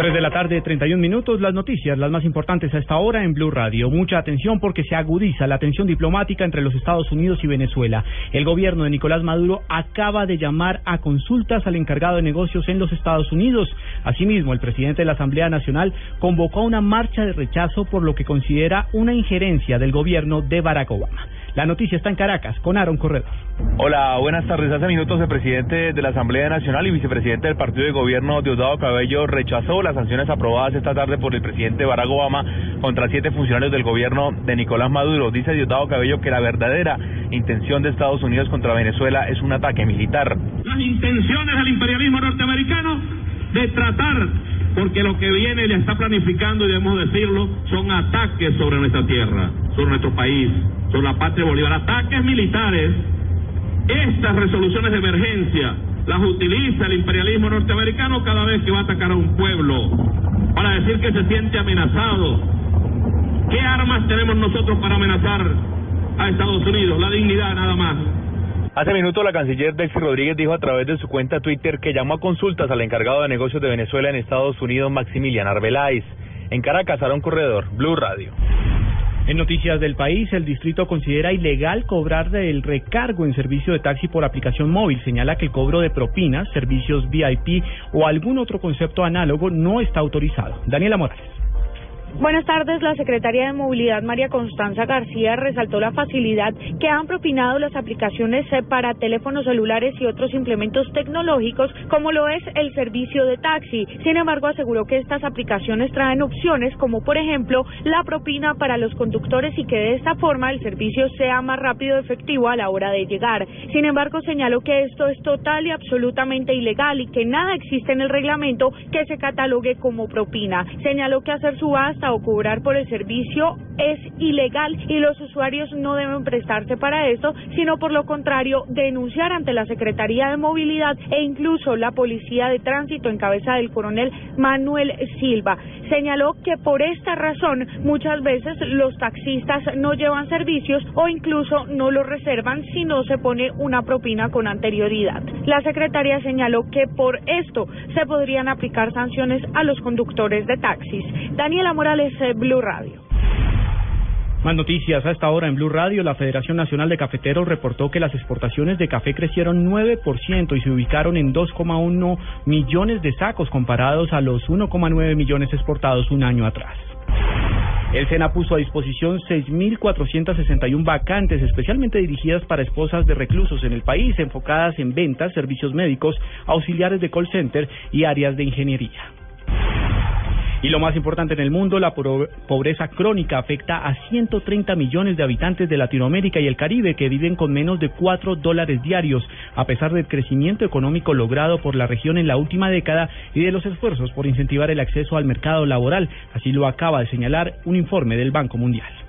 3 de la tarde, 31 minutos. Las noticias, las más importantes a esta hora en Blue Radio. Mucha atención porque se agudiza la tensión diplomática entre los Estados Unidos y Venezuela. El gobierno de Nicolás Maduro acaba de llamar a consultas al encargado de negocios en los Estados Unidos. Asimismo, el presidente de la Asamblea Nacional convocó a una marcha de rechazo por lo que considera una injerencia del gobierno de Barack Obama. La noticia está en Caracas con Aaron Corredor. Hola, buenas tardes. Hace minutos el presidente de la Asamblea Nacional y vicepresidente del Partido de Gobierno, Diosdado Cabello, rechazó las sanciones aprobadas esta tarde por el presidente Barack Obama contra siete funcionarios del gobierno de Nicolás Maduro. Dice Diosdado Cabello que la verdadera intención de Estados Unidos contra Venezuela es un ataque militar. Las intenciones del imperialismo norteamericano de tratar porque lo que viene le está planificando, y debemos decirlo, son ataques sobre nuestra tierra, sobre nuestro país, sobre la patria Bolívar, ataques militares. Estas resoluciones de emergencia las utiliza el imperialismo norteamericano cada vez que va a atacar a un pueblo, para decir que se siente amenazado. ¿Qué armas tenemos nosotros para amenazar a Estados Unidos? La dignidad nada más. Hace minutos la canciller Delcy Rodríguez dijo a través de su cuenta Twitter que llamó a consultas al encargado de negocios de Venezuela en Estados Unidos, Maximilian Arbeláez. En Caracas, un Corredor, Blue Radio. En noticias del país, el distrito considera ilegal cobrar del recargo en servicio de taxi por aplicación móvil. Señala que el cobro de propinas, servicios VIP o algún otro concepto análogo no está autorizado. Daniela Morales. Buenas tardes. La secretaria de Movilidad, María Constanza García, resaltó la facilidad que han propinado las aplicaciones eh, para teléfonos celulares y otros implementos tecnológicos, como lo es el servicio de taxi. Sin embargo, aseguró que estas aplicaciones traen opciones como, por ejemplo, la propina para los conductores y que de esta forma el servicio sea más rápido y efectivo a la hora de llegar. Sin embargo, señaló que esto es total y absolutamente ilegal y que nada existe en el reglamento que se catalogue como propina. Señaló que hacer subasta o cobrar por el servicio es ilegal y los usuarios no deben prestarse para esto, sino por lo contrario denunciar ante la Secretaría de Movilidad e incluso la Policía de Tránsito en cabeza del coronel Manuel Silva. Señaló que por esta razón muchas veces los taxistas no llevan servicios o incluso no los reservan si no se pone una propina con anterioridad. La secretaria señaló que por esto se podrían aplicar sanciones a los conductores de taxis. Daniela Morales, Blue Radio. Más noticias. A esta hora en Blue Radio, la Federación Nacional de Cafeteros reportó que las exportaciones de café crecieron 9% y se ubicaron en 2,1 millones de sacos comparados a los 1,9 millones exportados un año atrás. El SENA puso a disposición 6.461 vacantes especialmente dirigidas para esposas de reclusos en el país, enfocadas en ventas, servicios médicos, auxiliares de call center y áreas de ingeniería. Y lo más importante en el mundo, la pobreza crónica afecta a 130 millones de habitantes de Latinoamérica y el Caribe que viven con menos de 4 dólares diarios, a pesar del crecimiento económico logrado por la región en la última década y de los esfuerzos por incentivar el acceso al mercado laboral. Así lo acaba de señalar un informe del Banco Mundial.